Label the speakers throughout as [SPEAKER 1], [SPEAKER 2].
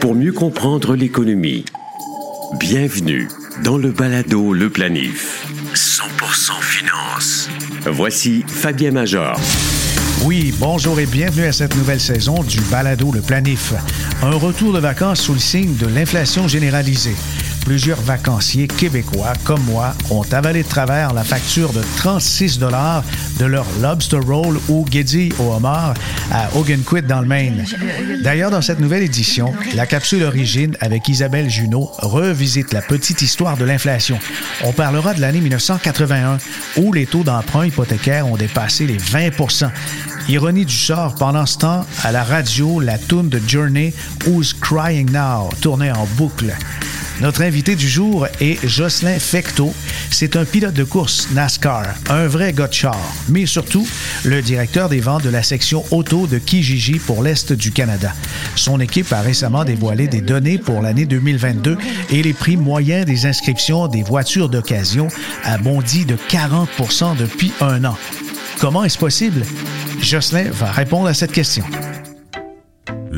[SPEAKER 1] Pour mieux comprendre l'économie, bienvenue dans le balado Le Planif. 100% finance. Voici Fabien Major.
[SPEAKER 2] Oui, bonjour et bienvenue à cette nouvelle saison du Balado Le Planif. Un retour de vacances sous le signe de l'inflation généralisée. Plusieurs vacanciers québécois, comme moi, ont avalé de travers la facture de 36 dollars de leur lobster roll ou guédille au homard à Ogunquit dans le Maine. D'ailleurs, dans cette nouvelle édition, la capsule Origine avec Isabelle Junot revisite la petite histoire de l'inflation. On parlera de l'année 1981 où les taux d'emprunt hypothécaire ont dépassé les 20% Ironie du sort, pendant ce temps, à la radio, la tune de Journey Who's Crying Now tournait en boucle. Notre invité du jour est Jocelyn Fecto. C'est un pilote de course NASCAR, un vrai gars mais surtout le directeur des ventes de la section auto de Kijiji pour l'Est du Canada. Son équipe a récemment dévoilé des données pour l'année 2022 et les prix moyens des inscriptions des voitures d'occasion a bondi de 40% depuis un an. Comment est-ce possible? Jocelyn va répondre à cette question.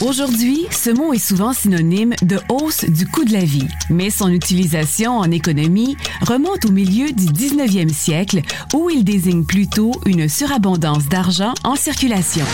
[SPEAKER 3] Aujourd'hui, ce mot est souvent synonyme de hausse du coût de la vie, mais son utilisation en économie remonte au milieu du 19e siècle où il désigne plutôt une surabondance d'argent en circulation.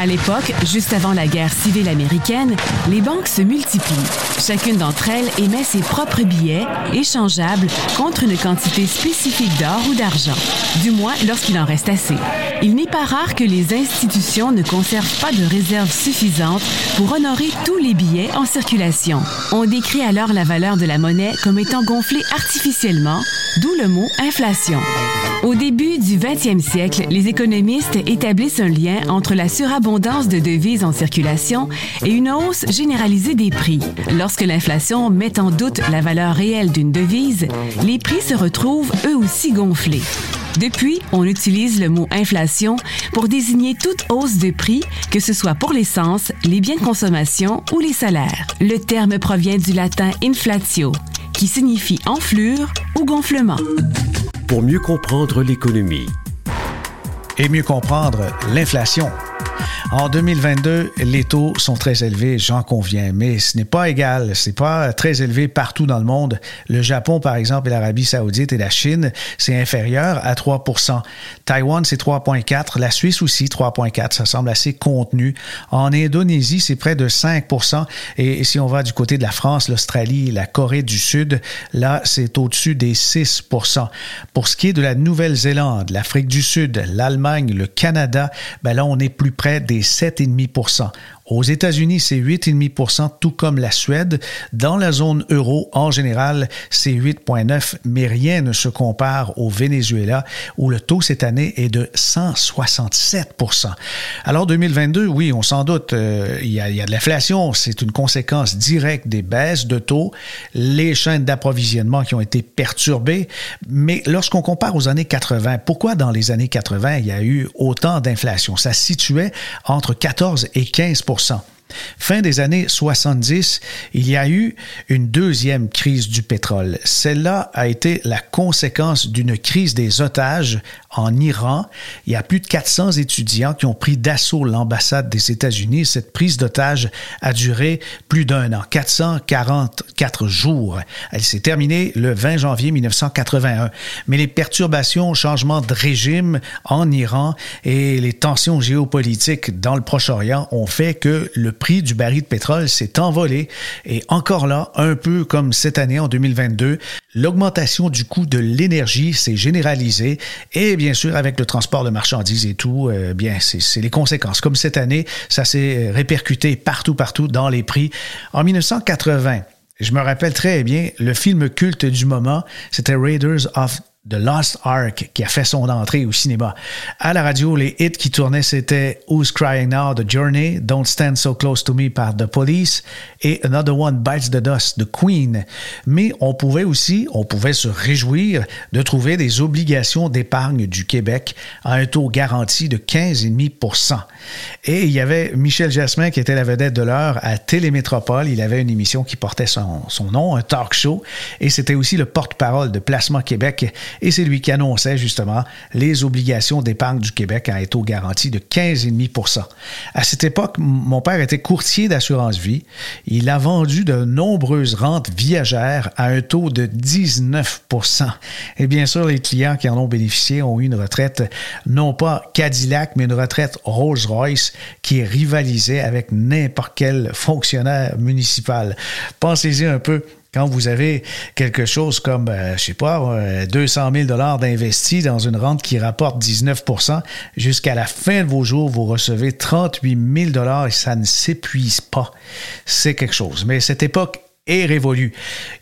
[SPEAKER 3] À l'époque, juste avant la guerre civile américaine, les banques se multiplient. Chacune d'entre elles émet ses propres billets, échangeables, contre une quantité spécifique d'or ou d'argent, du moins lorsqu'il en reste assez. Il n'est pas rare que les institutions ne conservent pas de réserves suffisantes pour honorer tous les billets en circulation. On décrit alors la valeur de la monnaie comme étant gonflée artificiellement, d'où le mot inflation. Au début du 20e siècle, les économistes établissent un lien entre la surabondance de devises en circulation et une hausse généralisée des prix. Lorsque l'inflation met en doute la valeur réelle d'une devise, les prix se retrouvent eux aussi gonflés. Depuis, on utilise le mot inflation pour désigner toute hausse de prix, que ce soit pour l'essence, les biens de consommation ou les salaires. Le terme provient du latin inflatio, qui signifie enflure ou gonflement
[SPEAKER 1] pour mieux comprendre l'économie.
[SPEAKER 2] Et mieux comprendre l'inflation. En 2022, les taux sont très élevés, j'en conviens, mais ce n'est pas égal. C'est pas très élevé partout dans le monde. Le Japon, par exemple, et l'Arabie saoudite et la Chine, c'est inférieur à 3 Taïwan, c'est 3,4 La Suisse aussi, 3,4 Ça semble assez contenu. En Indonésie, c'est près de 5% Et si on va du côté de la France, l'Australie, la Corée du Sud, là, c'est au-dessus des 6% Pour ce qui est de la Nouvelle-Zélande, l'Afrique du Sud, l'Allemagne, le Canada, ben là, on est plus près des 7,5 aux États-Unis, c'est 8,5% tout comme la Suède. Dans la zone euro, en général, c'est 8,9 mais rien ne se compare au Venezuela, où le taux cette année est de 167% Alors 2022, oui, on s'en doute, euh, il, y a, y a de l'inflation, c'est une conséquence directe des baisses de taux, les chaînes d'approvisionnement qui ont été perturbées, mais lorsqu'on compare aux années 80, pourquoi dans les années 80, il y a eu autant d'inflation? Ça se situait entre 14 et 15 So. Fin des années 70, il y a eu une deuxième crise du pétrole. Celle-là a été la conséquence d'une crise des otages en Iran. Il y a plus de 400 étudiants qui ont pris d'assaut l'ambassade des États-Unis. Cette prise d'otages a duré plus d'un an, 444 jours. Elle s'est terminée le 20 janvier 1981. Mais les perturbations, changements de régime en Iran et les tensions géopolitiques dans le Proche-Orient ont fait que le prix du baril de pétrole s'est envolé. Et encore là, un peu comme cette année en 2022, l'augmentation du coût de l'énergie s'est généralisée et bien sûr, avec le transport de marchandises et tout, euh, bien, c'est les conséquences. Comme cette année, ça s'est répercuté partout, partout dans les prix. En 1980, je me rappelle très bien, le film culte du moment, c'était Raiders of The Lost Ark qui a fait son entrée au cinéma. À la radio, les hits qui tournaient, c'était Who's Crying Now, The Journey, Don't Stand So Close to Me par The Police et Another One Bites the Dust de Queen. Mais on pouvait aussi, on pouvait se réjouir de trouver des obligations d'épargne du Québec à un taux garanti de 15,5% Et il y avait Michel Jasmin qui était la vedette de l'heure à Télémétropole. Il avait une émission qui portait son, son nom, un talk show, et c'était aussi le porte-parole de Placement Québec et c'est lui qui annonçait justement les obligations d'épargne du Québec à un taux garanti de 15,5% À cette époque, mon père était courtier d'assurance vie. Il a vendu de nombreuses rentes viagères à un taux de 19% Et bien sûr, les clients qui en ont bénéficié ont eu une retraite non pas Cadillac, mais une retraite Rolls-Royce qui rivalisait avec n'importe quel fonctionnaire municipal. Pensez-y un peu quand vous avez quelque chose comme, euh, je sais pas, 200 euh, 000 dollars d'investis dans une rente qui rapporte 19% jusqu'à la fin de vos jours, vous recevez 38 000 dollars et ça ne s'épuise pas. C'est quelque chose. Mais cette époque est révolu.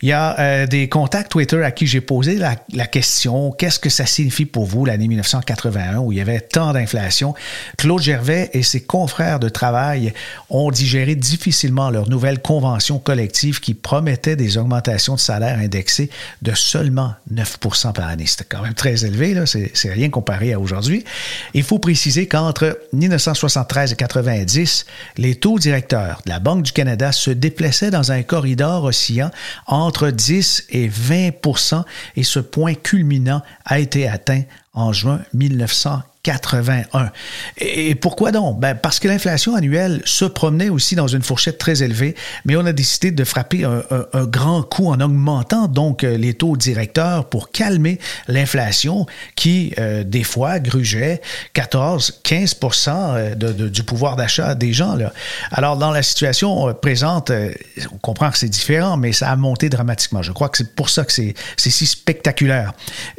[SPEAKER 2] Il y a euh, des contacts Twitter à qui j'ai posé la, question qu'est-ce que ça signifie pour vous l'année 1981 où il y avait tant d'inflation? Claude Gervais et ses confrères de travail ont digéré difficilement leur nouvelle convention collective qui promettait des augmentations de salaire indexées de seulement 9% par année. C'était quand même très élevé, c'est, rien comparé à aujourd'hui. Il faut préciser qu'entre 1973 et 90, les taux directeurs de la Banque du Canada se déplaçaient dans un corridor oscillant entre 10 et 20% et ce point culminant a été atteint en juin 1940. 81. Et pourquoi donc? Ben parce que l'inflation annuelle se promenait aussi dans une fourchette très élevée, mais on a décidé de frapper un, grand coup en augmentant donc euh, les taux directeurs pour calmer l'inflation qui, euh, des fois, grugeait 14, 15% euh, de, du pouvoir d'achat des gens. Là. Alors, dans la situation présente, on comprend que c'est différent, mais ça a monté dramatiquement. Je crois que c'est pour ça que c'est si spectaculaire.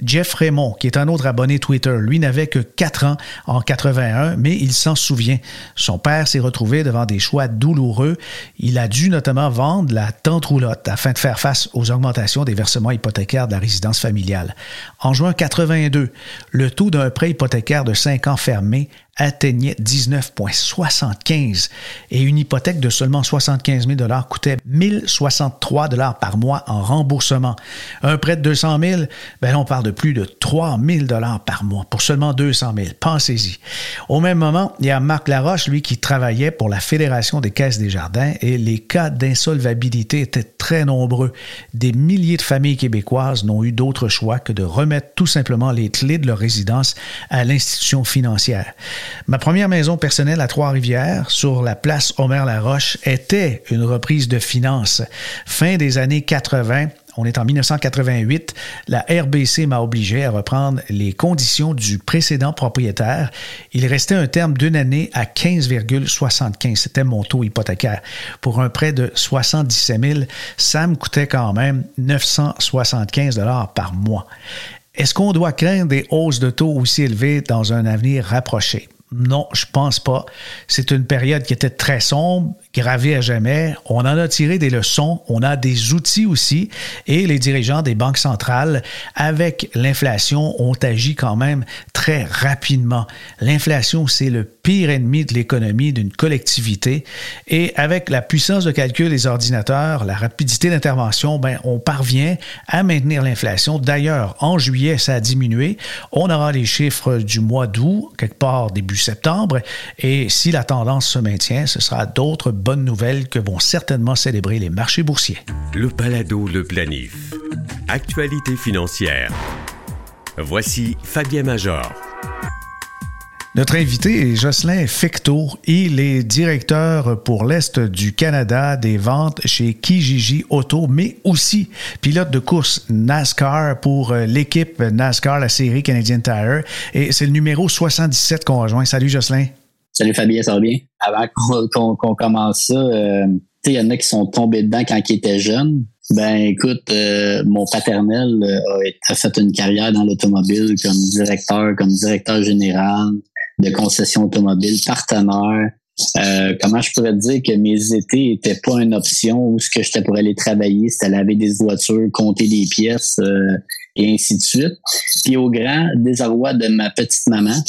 [SPEAKER 2] Jeff Raymond, qui est un autre abonné Twitter, lui n'avait que 4 en 81, mais il s'en souvient. Son père s'est retrouvé devant des choix douloureux. Il a dû notamment vendre la tente roulotte afin de faire face aux augmentations des versements hypothécaires de la résidence familiale. En juin 82, le taux d'un prêt hypothécaire de 5 ans fermé atteignait 19,75 et une hypothèque de seulement 75 000 coûtait 1063 dollars par mois en remboursement. Un prêt de 200 000, ben on parle de plus de 3 000 dollars par mois pour seulement 200 000. Pensez-y. Au même moment, il y a Marc Laroche, lui, qui travaillait pour la Fédération des caisses des jardins et les cas d'insolvabilité étaient très nombreux. Des milliers de familles québécoises n'ont eu d'autre choix que de remettre tout simplement les clés de leur résidence à l'institution financière. Ma première maison personnelle à Trois-Rivières, sur la place Omer-Laroche, était une reprise de finances. Fin des années 80, on est en 1988, la RBC m'a obligé à reprendre les conditions du précédent propriétaire. Il restait un terme d'une année à 15,75. C'était mon taux hypothécaire. Pour un prêt de 77 000, ça me coûtait quand même 975 dollars par mois. Est-ce qu'on doit craindre des hausses de taux aussi élevées dans un avenir rapproché? Non, je pense pas. C'est une période qui était très sombre gravé à jamais. On en a tiré des leçons, on a des outils aussi, et les dirigeants des banques centrales, avec l'inflation, ont agi quand même très rapidement. L'inflation, c'est le pire ennemi de l'économie d'une collectivité, et avec la puissance de calcul des ordinateurs, la rapidité d'intervention, ben, on parvient à maintenir l'inflation. D'ailleurs, en juillet, ça a diminué. On aura les chiffres du mois d'août, quelque part début septembre, et si la tendance se maintient, ce sera d'autres bonnes nouvelles que vont certainement célébrer les marchés boursiers.
[SPEAKER 1] Le balado Le Planif. Actualité financière. Voici Fabien Major.
[SPEAKER 2] Notre invité est Jocelyn Fecto. Il est directeur pour l'Est du Canada des ventes chez Kijiji Auto, mais aussi pilote de course NASCAR pour euh, l'équipe NASCAR, la série Canadian Tire. Et c'est le numéro 77 qu'on rejoint. Salut Jocelyn.
[SPEAKER 4] Salut Fabien, ça va bien? Avant qu'on commence ça, euh, il y en a qui sont tombés dedans quand ils étaient jeunes. Ben écoute, euh, mon paternel euh, a, fait une carrière dans l'automobile comme directeur, comme directeur général de concession automobile, partenaire. comment je pourrais dire que mes étés étaient pas une option où ce que j'étais pour aller travailler, c'était laver des voitures, compter des pièces. et ainsi de suite. Puis au grand désarroi de ma petite maman,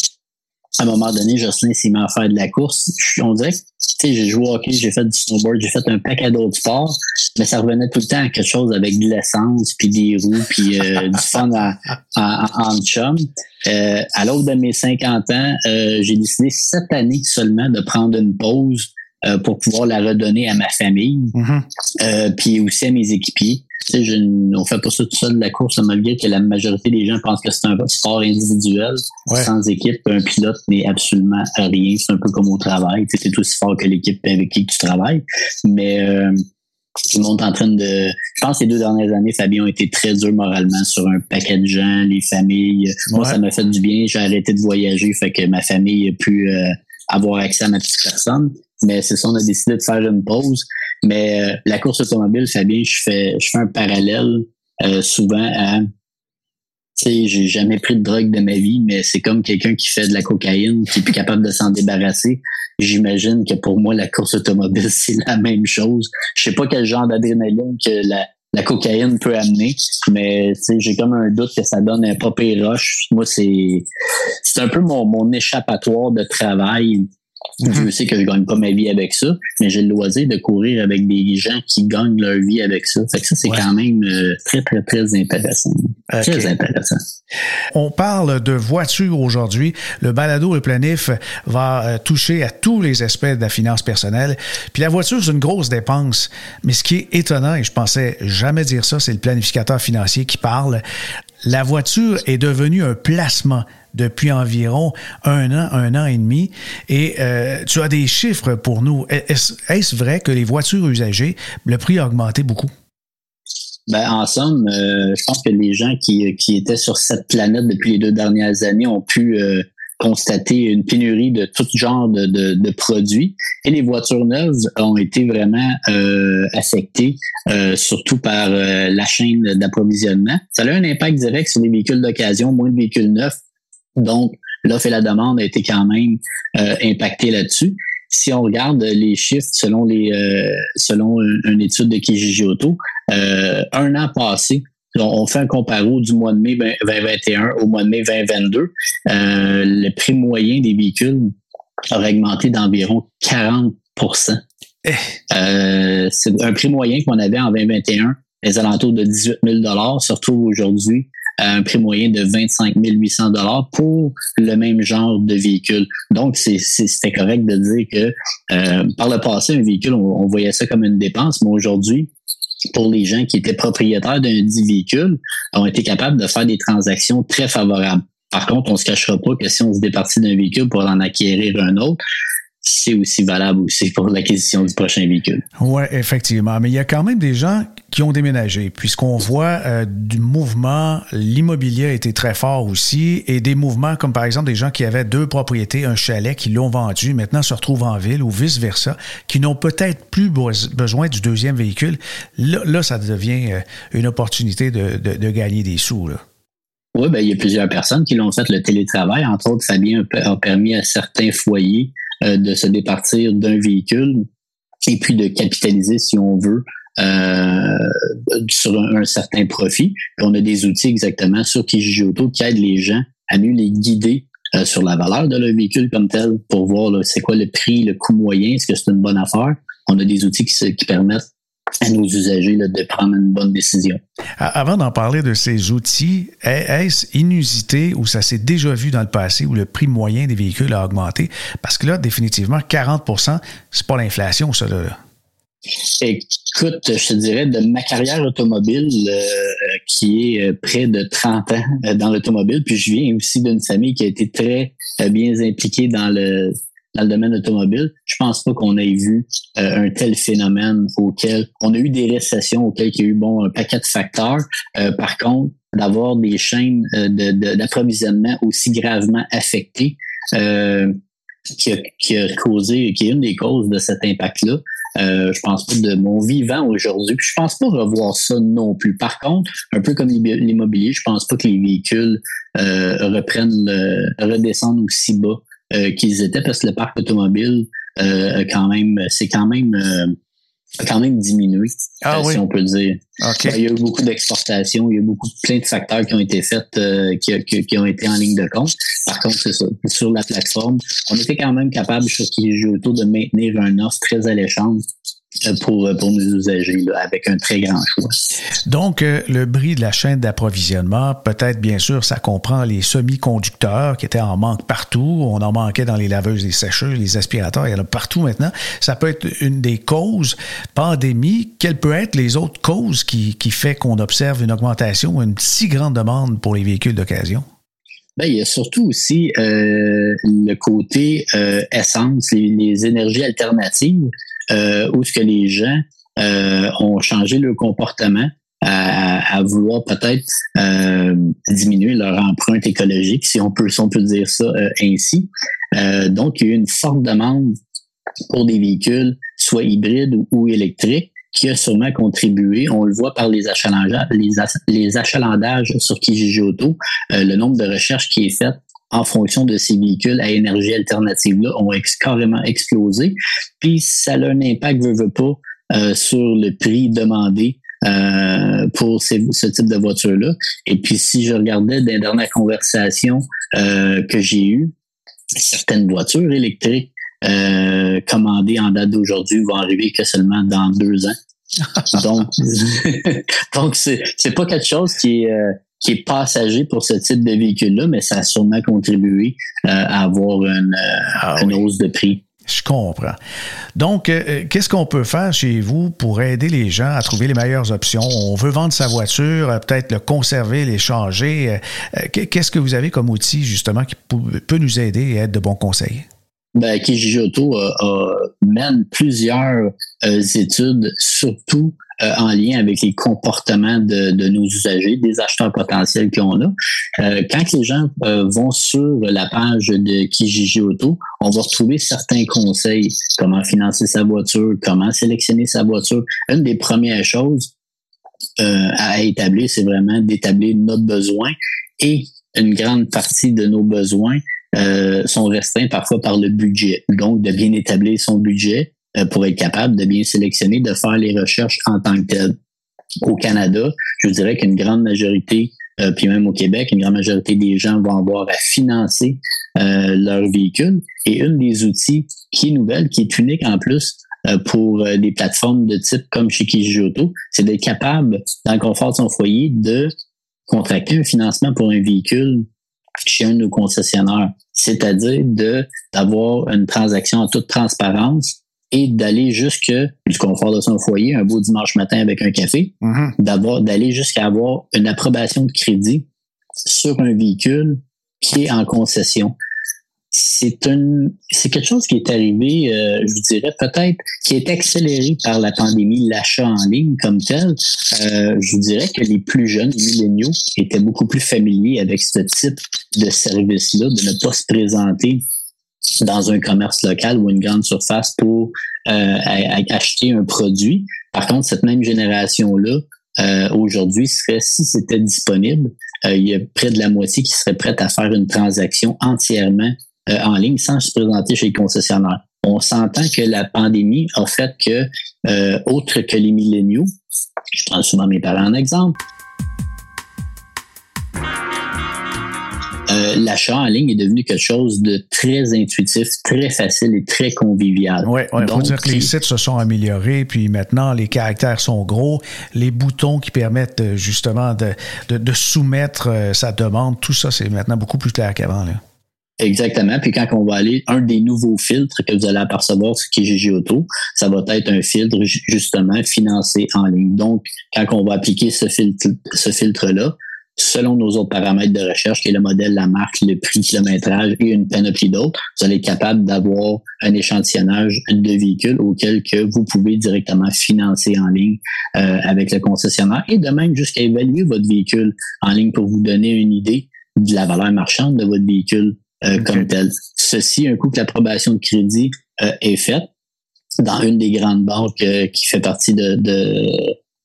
[SPEAKER 4] à un moment donné, Jocelyn s'est mis à faire de la course. On dirait que, j'ai joué au hockey, j'ai fait du snowboard, j'ai fait un paquet d'autres sports, mais ça revenait tout le temps à quelque chose avec de l'essence, puis des roues, puis euh, du fun en chum. Euh, à l'autre de mes 50 ans, euh, j'ai décidé cette année seulement de prendre une pause euh, pour pouvoir la redonner à ma famille, mm-hmm. puis aussi à mes équipiers. Tu sais, on fait pas ça tout seul la course, malgré que la majorité des gens pensent que c'est un sport individuel, sans équipe. Un pilote n'est absolument rien. C'est un peu comme au travail. Tu es aussi fort que l'équipe avec qui tu travailles. Mais euh, tout le monde est en train de. Je pense que les deux dernières années, Fabien a été très dur moralement sur un paquet de gens, les familles. Moi, ça m'a fait du bien. J'ai arrêté de voyager, fait que ma famille a pu euh, avoir accès à ma petite personne. Mais c'est ça, on a décidé de faire une pause. Mais euh, la course automobile, Fabien, je fais, je fais un parallèle euh, souvent à j'ai jamais pris de drogue de ma vie, mais c'est comme quelqu'un qui fait de la cocaïne, qui est plus capable de s'en débarrasser. J'imagine que pour moi, la course automobile, c'est la même chose. Je sais pas quel genre d'adrénaline que la, la cocaïne peut amener, mais j'ai comme un doute que ça donne un papier roche. Moi, c'est c'est un peu mon, mon échappatoire de travail je sais que je gagne pas ma vie avec ça, mais j'ai le loisir de courir avec des gens qui gagnent leur vie avec ça. Fait que ça, c'est quand même euh, très, très, très intéressant. Très intéressant.
[SPEAKER 2] On parle de voiture aujourd'hui. Le balado et planif va euh, toucher à tous les aspects de la finance personnelle. Puis la voiture, c'est une grosse dépense. Mais ce qui est étonnant, et je pensais jamais dire ça, c'est le planificateur financier qui parle. La voiture est devenue un placement depuis environ un an, un an et demi. Et euh, tu as des chiffres pour nous. Est-ce vrai que les voitures usagées, le prix a augmenté beaucoup?
[SPEAKER 4] Ben, en somme, euh, je pense que les gens qui, étaient sur cette planète depuis les deux dernières années ont pu euh, constater une pénurie de tout genre de, de, de, produits. Et les voitures neuves ont été vraiment euh, affectées, surtout par la chaîne d'approvisionnement. Ça a eu un impact direct sur les véhicules d'occasion, moins de véhicules neufs, donc, l'offre et la demande a été quand même euh, impactée là-dessus. Si on regarde les chiffres selon les euh, selon une, étude de Kijiji Auto, euh, un an passé, on fait un comparo du mois de mai 2021 au mois de mai 2022, le prix moyen des véhicules a augmenté d'environ 40 eh. C'est un prix moyen qu'on avait en 2021, les alentours de 18 000 se retrouve aujourd'hui à un prix moyen de 25 800 dollars pour le même genre de véhicule. Donc, c'était correct de dire que euh, par le passé, un véhicule, on, voyait ça comme une dépense, mais aujourd'hui, pour les gens qui étaient propriétaires d'un dit véhicule, ont été capables de faire des transactions très favorables. Par contre, on se cachera pas que si on se départit d'un véhicule pour en acquérir un autre, c'est aussi valable aussi pour l'acquisition du prochain véhicule.
[SPEAKER 2] Oui, effectivement. Mais il y a quand même des gens qui ont déménagé, puisqu'on voit euh, du mouvement, l'immobilier a été très fort aussi, et des mouvements comme par exemple des gens qui avaient deux propriétés, un chalet, qui l'ont vendu, maintenant se retrouvent en ville ou vice-versa, qui n'ont peut-être plus besoin du deuxième véhicule. Là, ça devient euh, une opportunité de, de, gagner des sous. Là.
[SPEAKER 4] Oui, ben, il y a plusieurs personnes qui l'ont fait le télétravail. Entre autres, Fabien a permis à certains foyers de se départir d'un véhicule et puis de capitaliser, si on veut, euh, sur un, certain profit. on a des outils exactement sur Kijiji Auto qui aident les gens à mieux les guider euh, sur la valeur de leur véhicule comme tel pour voir c'est quoi le prix, le coût moyen, est-ce que c'est une bonne affaire? On a des outils qui, qui permettent à nos usagers de prendre une bonne décision.
[SPEAKER 2] Avant d'en parler de ces outils, est-ce inusité ou ça s'est déjà vu dans le passé où le prix moyen des véhicules a augmenté? Parce que là, définitivement, 40% c'est pas l'inflation, ça. Là.
[SPEAKER 4] Écoute, je te dirais de ma carrière automobile euh, qui est euh, près de 30 ans euh, dans l'automobile, puis je viens aussi d'une famille qui a été très bien impliquée dans le dans le domaine automobile, je pense pas qu'on ait vu euh, un tel phénomène auquel on a eu des récessions auxquelles il y a eu bon un paquet de facteurs. Euh, par contre, d'avoir des chaînes euh, d'approvisionnement aussi gravement affectées, qui a, qui, a, causé, qui est une des causes de cet impact-là. Euh, je pense pas de mon vivant aujourd'hui. Puis je pense pas revoir ça non plus. Par contre, un peu comme l'immobilier, je pense pas que les véhicules reprennent, redescendent aussi bas euh, qu'ils étaient parce que le parc automobile euh, quand même, c'est quand même euh, a quand même diminué,
[SPEAKER 2] ah
[SPEAKER 4] euh, si on peut dire.
[SPEAKER 2] Okay.
[SPEAKER 4] Il y a eu beaucoup d'exportations, il y a eu beaucoup plein de facteurs qui ont été faits, euh, qui, qui, qui, ont été en ligne de compte. Par contre, c'est ça. Sur la plateforme, on était quand même capable, sur Kijiji Auto, de maintenir un offre très alléchante euh, pour, pour nos usagers là, avec un très grand choix.
[SPEAKER 2] Donc, euh, le bris de la chaîne d'approvisionnement, peut-être bien sûr, ça comprend les semi-conducteurs qui étaient en manque partout. On en manquait dans les laveuses, les sécheuses, les aspirateurs, il y en a partout maintenant. Ça peut être une des causes. Pandémie, quelles peuvent être les autres causes qui, qui fait qu'on observe une augmentation, une si grande demande pour les véhicules d'occasion?
[SPEAKER 4] Ben, il y a surtout aussi euh, le côté euh, essence, les, les, énergies alternatives, euh, où ce que les gens euh, ont changé leur comportement à, à vouloir peut-être euh, diminuer leur empreinte écologique, si on peut, si on peut dire ça euh, ainsi. donc, il y a eu une forte demande pour des véhicules, soit hybrides ou, électriques qui a sûrement contribué. On le voit par les achalandages, les, achalandages sur Kijiji Auto, euh, le nombre de recherches qui est fait en fonction de ces véhicules à énergie alternative-là ont ex carrément explosé. Puis ça a un impact, veut, veut pas, euh, sur le prix demandé euh, pour ces, ce type de voiture-là. Et puis si je regardais dans les dernières conversations euh, que j'ai eues, certaines voitures électriques euh, commandées en date d'aujourd'hui vont arriver que seulement dans deux ans. donc, donc c'est c'est pas quelque chose qui est euh, qui est passager pour ce type de véhicule-là, mais ça a sûrement contribué euh, à avoir une, ah, une oui. hausse de prix.
[SPEAKER 2] Je comprends. Donc, euh, qu'est-ce qu'on peut faire chez vous pour aider les gens à trouver les meilleures options? On veut vendre sa voiture, euh, peut-être le conserver, l'échanger. Euh, qu'est-ce que vous avez comme outil, justement, qui peut nous aider et être de bons conseils?
[SPEAKER 4] Ben, Kijiji Auto mène plusieurs études, surtout euh, en lien avec les comportements de, de, nos usagers, des acheteurs potentiels qu'on a. Euh, quand les gens euh, vont sur la page de Kijiji Auto, on va retrouver certains conseils, comment financer sa voiture, comment sélectionner sa voiture. Une des premières choses à établir, c'est vraiment d'établir notre besoin et une grande partie de nos besoins euh, sont restreints parfois par le budget. Donc, de bien établir son budget, euh, pour être capable de bien sélectionner, de faire les recherches en tant que tel. Au Canada, je dirais qu'une grande majorité, euh, puis même au Québec, une grande majorité des gens vont avoir à financer euh, leur véhicule. Et une des outils qui est nouvelle, qui est unique en plus euh, pour euh, des plateformes de type comme chez c'est d'être capable, dans le confort de son foyer, de contracter un financement pour un véhicule chez un de nos concessionnaires. C'est-à-dire de d'avoir une transaction en toute transparence et d'aller jusque du confort de son foyer, un beau dimanche matin avec un café, mm-hmm. d'avoir d'aller jusqu'à avoir une approbation de crédit sur un véhicule qui est en concession. C'est une c'est quelque chose qui est arrivé, euh, je vous dirais peut-être, qui est accéléré par la pandémie, l'achat en ligne comme tel. Euh, je vous dirais que les plus jeunes, les milléniaux, étaient beaucoup plus familiers avec ce type de service-là, de ne pas se présenter dans un commerce local ou une grande surface pour euh, acheter un produit. Par contre, cette même génération-là, euh, aujourd'hui, serait, si c'était disponible, euh, il y a près de la moitié qui serait prête à faire une transaction entièrement en ligne sans se présenter chez le concessionnaire. On s'entend que la pandémie a fait que, autre que les milléniaux, je prends souvent mes parents en exemple, Euh, l'achat en ligne est devenu quelque chose de très intuitif, très facile et très convivial.
[SPEAKER 2] Oui, il ouais, faut dire que les sites se sont améliorés, puis maintenant les caractères sont gros, les boutons qui permettent euh, justement de, de, de soumettre euh, sa demande, tout ça, c'est maintenant beaucoup plus clair qu'avant.
[SPEAKER 4] Exactement. Puis quand on va aller, un des nouveaux filtres que vous allez apercevoir sur Kijiji Auto, ça va être un filtre justement financé en ligne. Donc, quand on va appliquer ce filtre, ce filtre-là, selon nos autres paramètres de recherche, qui est le modèle, la marque, le prix, le kilométrage et une panoplie d'autres, vous allez être capable d'avoir un échantillonnage de véhicules auquel que vous pouvez directement financer en ligne euh, avec le concessionnaire et de même jusqu'à évaluer votre véhicule en ligne pour vous donner une idée de la valeur marchande de votre véhicule euh, okay. comme tel. Ceci, un coup que l'approbation de crédit euh, est faite dans une des grandes banques euh, qui fait partie de, de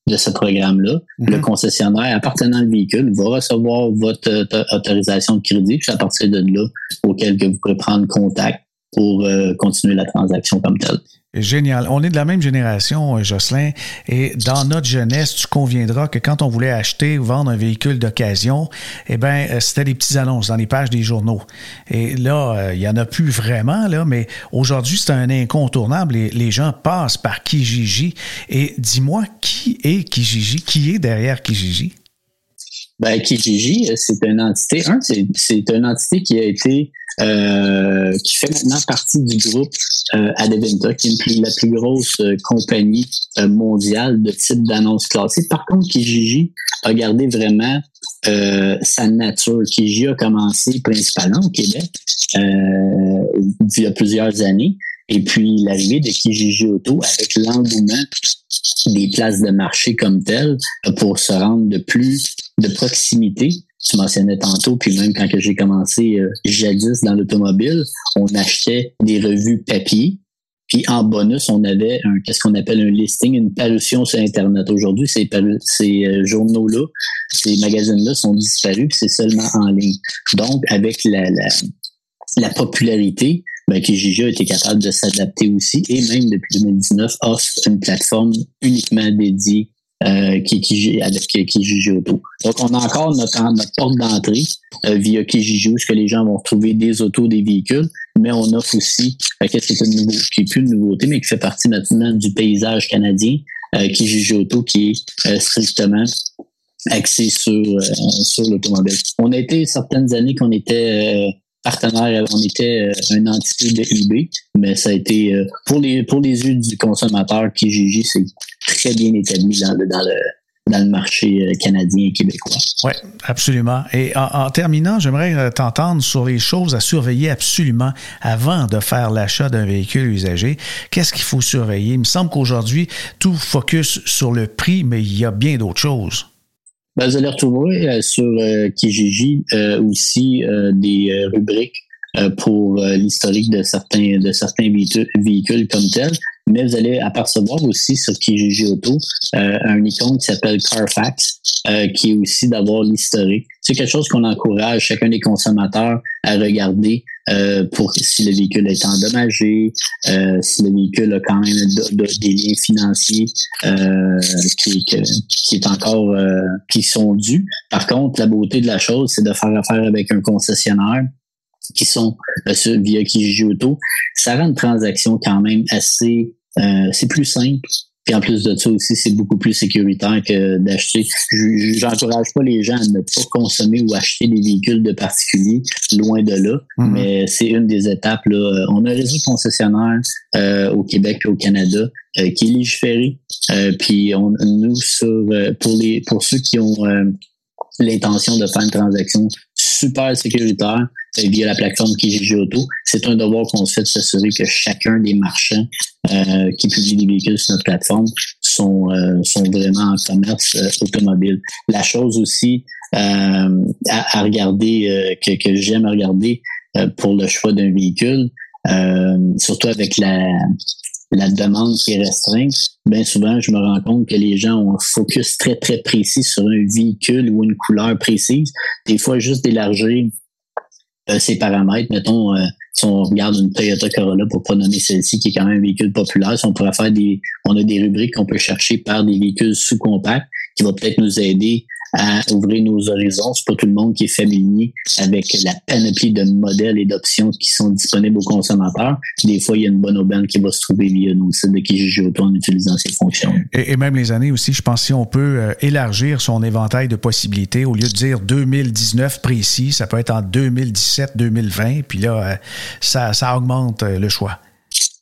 [SPEAKER 4] de ce programme-là. Mm -hmm. Le concessionnaire appartenant au véhicule va recevoir votre autorisation de crédit, puis à partir de là, auquel que vous pourrez prendre contact pour continuer la transaction comme telle.
[SPEAKER 2] Génial. On est de la même génération, Jocelyn, et dans notre jeunesse, tu conviendras que quand on voulait acheter ou vendre un véhicule d'occasion, eh bien, c'était des petites annonces dans les pages des journaux. Et là, il n'y en a plus vraiment, là, mais aujourd'hui, c'est un incontournable et les gens passent par Kijiji. Et dis-moi, qui est Kijiji? Qui est derrière Kijiji?
[SPEAKER 4] Ben, Kijiji, c'est une entité, un, c'est une entité qui a été euh, qui fait maintenant partie du groupe euh, Adeventa, qui est la plus grosse euh, compagnie euh, mondiale de type d'annonce classée. Par contre, Kijiji a gardé vraiment sa nature. Kijiji a commencé principalement au Québec il y a plusieurs années. Et puis l'arrivée de Kijiji Auto avec l'engouement des places de marché comme telles pour se rendre de plus de proximité tu mentionnais tantôt, puis même quand j'ai commencé euh, jadis dans l'automobile, on achetait des revues papier, puis en bonus, on avait un qu'est-ce qu'on appelle un listing, une parution sur Internet. Aujourd'hui, ces, euh, journaux-là, ces magazines-là sont disparus, puis c'est seulement en ligne. Donc, avec la, la, la popularité, ben, Kijiji a été capable de s'adapter aussi et même depuis 2019 offre une plateforme uniquement dédiée euh, qui, qui, Kijiji Auto. Donc, on a encore notre, notre porte d'entrée euh, via Kijiji, où que les gens vont trouver des autos, des véhicules, mais on offre aussi, euh, qu'est-ce qui est, nouveau, qui plus une nouveauté, mais qui fait partie maintenant du paysage canadien, euh, Kijiji Auto, qui est euh, strictement axé sur, euh, sur l'automobile. On a été certaines années qu'on était partenaire, on était une entité de eBay, mais ça a été pour les pour les yeux du consommateur, Kijiji, c'est très bien établi dans le, dans le, marché euh, canadien et québécois.
[SPEAKER 2] Oui, absolument. Et en, terminant, j'aimerais euh, t'entendre sur les choses à surveiller absolument avant de faire l'achat d'un véhicule usagé. Qu'est-ce qu'il faut surveiller? Il me semble qu'aujourd'hui, tout focus sur le prix, mais il y a bien d'autres choses.
[SPEAKER 4] Ben, vous allez retrouver euh, sur Kijiji aussi des rubriques pour l'historique de certains de certains véhicules comme tels mais vous allez apercevoir aussi sur Kijiji Auto euh, un icône qui s'appelle Carfax, euh, qui est aussi d'avoir l'historique. C'est quelque chose qu'on encourage chacun des consommateurs à regarder euh, pour si le véhicule est endommagé, euh, si le véhicule a quand même des liens financiers euh, qui, qui, est encore euh, qui sont dus. Par contre, la beauté de la chose, c'est de faire affaire avec un concessionnaire qui sont euh, via Kijiji Auto, ça rend une transaction quand même assez, euh, c'est plus simple. Puis en plus de ça aussi, c'est beaucoup plus sécuritaire que d'acheter. J'encourage pas les gens à ne pas consommer ou acheter des véhicules de particuliers, loin de là. Mm-hmm. Mais c'est une des étapes. Là. On a un réseau concessionnaire euh, au Québec et au Canada euh, qui est légiféré. Euh, puis on, nous, sur, pour les pour ceux qui ont l'intention de faire une transaction super sécuritaire euh, via la plateforme Kijiji Auto. C'est un devoir qu'on se fait de s'assurer que chacun des marchands euh, qui publient des véhicules sur notre plateforme sont, euh, sont vraiment en commerce automobile. La chose aussi à, regarder, que j'aime regarder pour le choix d'un véhicule, surtout avec la, la demande qui est restreinte, bien souvent, je me rends compte que les gens ont un focus très, très précis sur un véhicule ou une couleur précise. Des fois, juste d'élargir euh, ces paramètres, mettons, euh, si on regarde une Toyota Corolla pour pas nommer celle-ci, qui est quand même un véhicule populaire, on pourrait faire des, on a des rubriques qu'on peut chercher par des véhicules sous-compacts qui vont peut-être nous aider à ouvrir nos horizons. C'est pas tout le monde qui est familier avec la panoplie de modèles et d'options qui sont disponibles aux consommateurs. Des fois, il y a une bonne aubaine qui va se trouver via nos sites de Kijiji Auto en utilisant ces fonctions.
[SPEAKER 2] Et, même les années aussi, je pense si on peut euh, élargir son éventail de possibilités, au lieu de dire 2019 précis, ça peut être en 2017, 2020, puis là, euh, ça, ça augmente euh, le choix.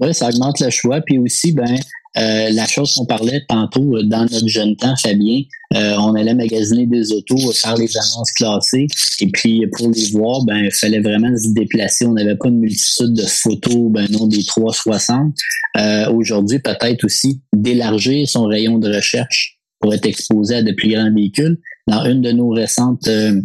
[SPEAKER 4] Oui, ça augmente le choix. Puis aussi, ben, euh, la chose qu'on parlait tantôt euh, dans notre jeune temps, Fabien, euh, on allait magasiner des autos, faire les annonces classées, et puis pour les voir, ben il fallait vraiment se déplacer. On n'avait pas une multitude de photos, ben non, des 360. Euh, Aujourd'hui, peut-être aussi d'élargir son rayon de recherche pour être exposé à de plus grands véhicules. Dans une de nos récentes euh,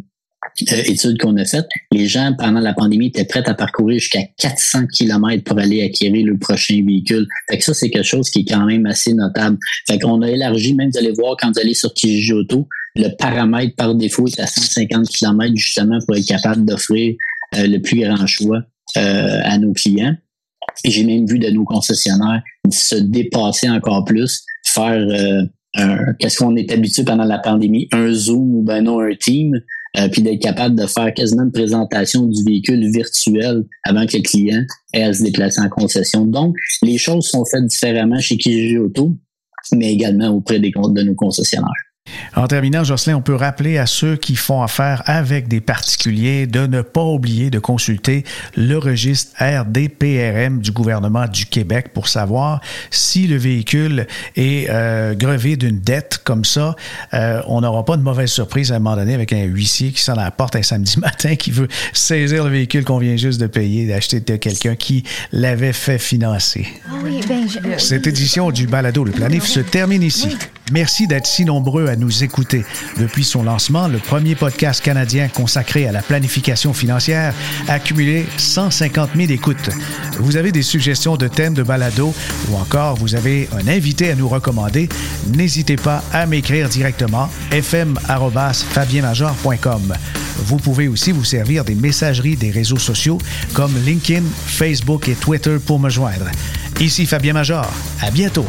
[SPEAKER 4] étude qu'on a faite, les gens, pendant la pandémie, étaient prêts à parcourir jusqu'à 400 km pour aller acquérir le prochain véhicule. Fait que ça, c'est quelque chose qui est quand même assez notable. Fait qu'on a élargi, même vous allez voir quand vous allez sur Kijiji Auto, le paramètre par défaut est à 150 km justement pour être capable d'offrir euh, le plus grand choix euh, à nos clients. J'ai même vu de nos concessionnaires se dépasser encore plus, faire euh, qu'est-ce qu'on est habitué pendant la pandémie, un Zoom ou ben non un Team, euh, puis d'être capable de faire quasiment une présentation du véhicule virtuel avant que le client ait à se déplacer en concession. Donc, les choses sont faites différemment chez Kijiji Auto, mais également auprès des, de nos concessionnaires.
[SPEAKER 2] En terminant, Jocelyn, on peut rappeler à ceux qui font affaire avec des particuliers de ne pas oublier de consulter le registre RDPRM du gouvernement du Québec pour savoir si le véhicule est euh, grevé d'une dette comme ça. Euh, on n'aura pas de mauvaise surprise à un moment donné avec un huissier qui sonne à la porte un samedi matin qui veut saisir le véhicule qu'on vient juste de payer, d'acheter de quelqu'un qui l'avait fait financer.
[SPEAKER 5] Ah ben,
[SPEAKER 2] Cette édition du Balado Le Planif se termine ici. Merci d'être si nombreux à nous écouter. Depuis son lancement, le premier podcast canadien consacré à la planification financière a accumulé 150 000 écoutes. Vous avez des suggestions de thèmes de balado ou encore vous avez un invité à nous recommander, n'hésitez pas à m'écrire directement fm.fabienmajor.com. Vous pouvez aussi vous servir des messageries des réseaux sociaux comme LinkedIn, Facebook et Twitter pour me joindre. Ici Fabien Major. À bientôt.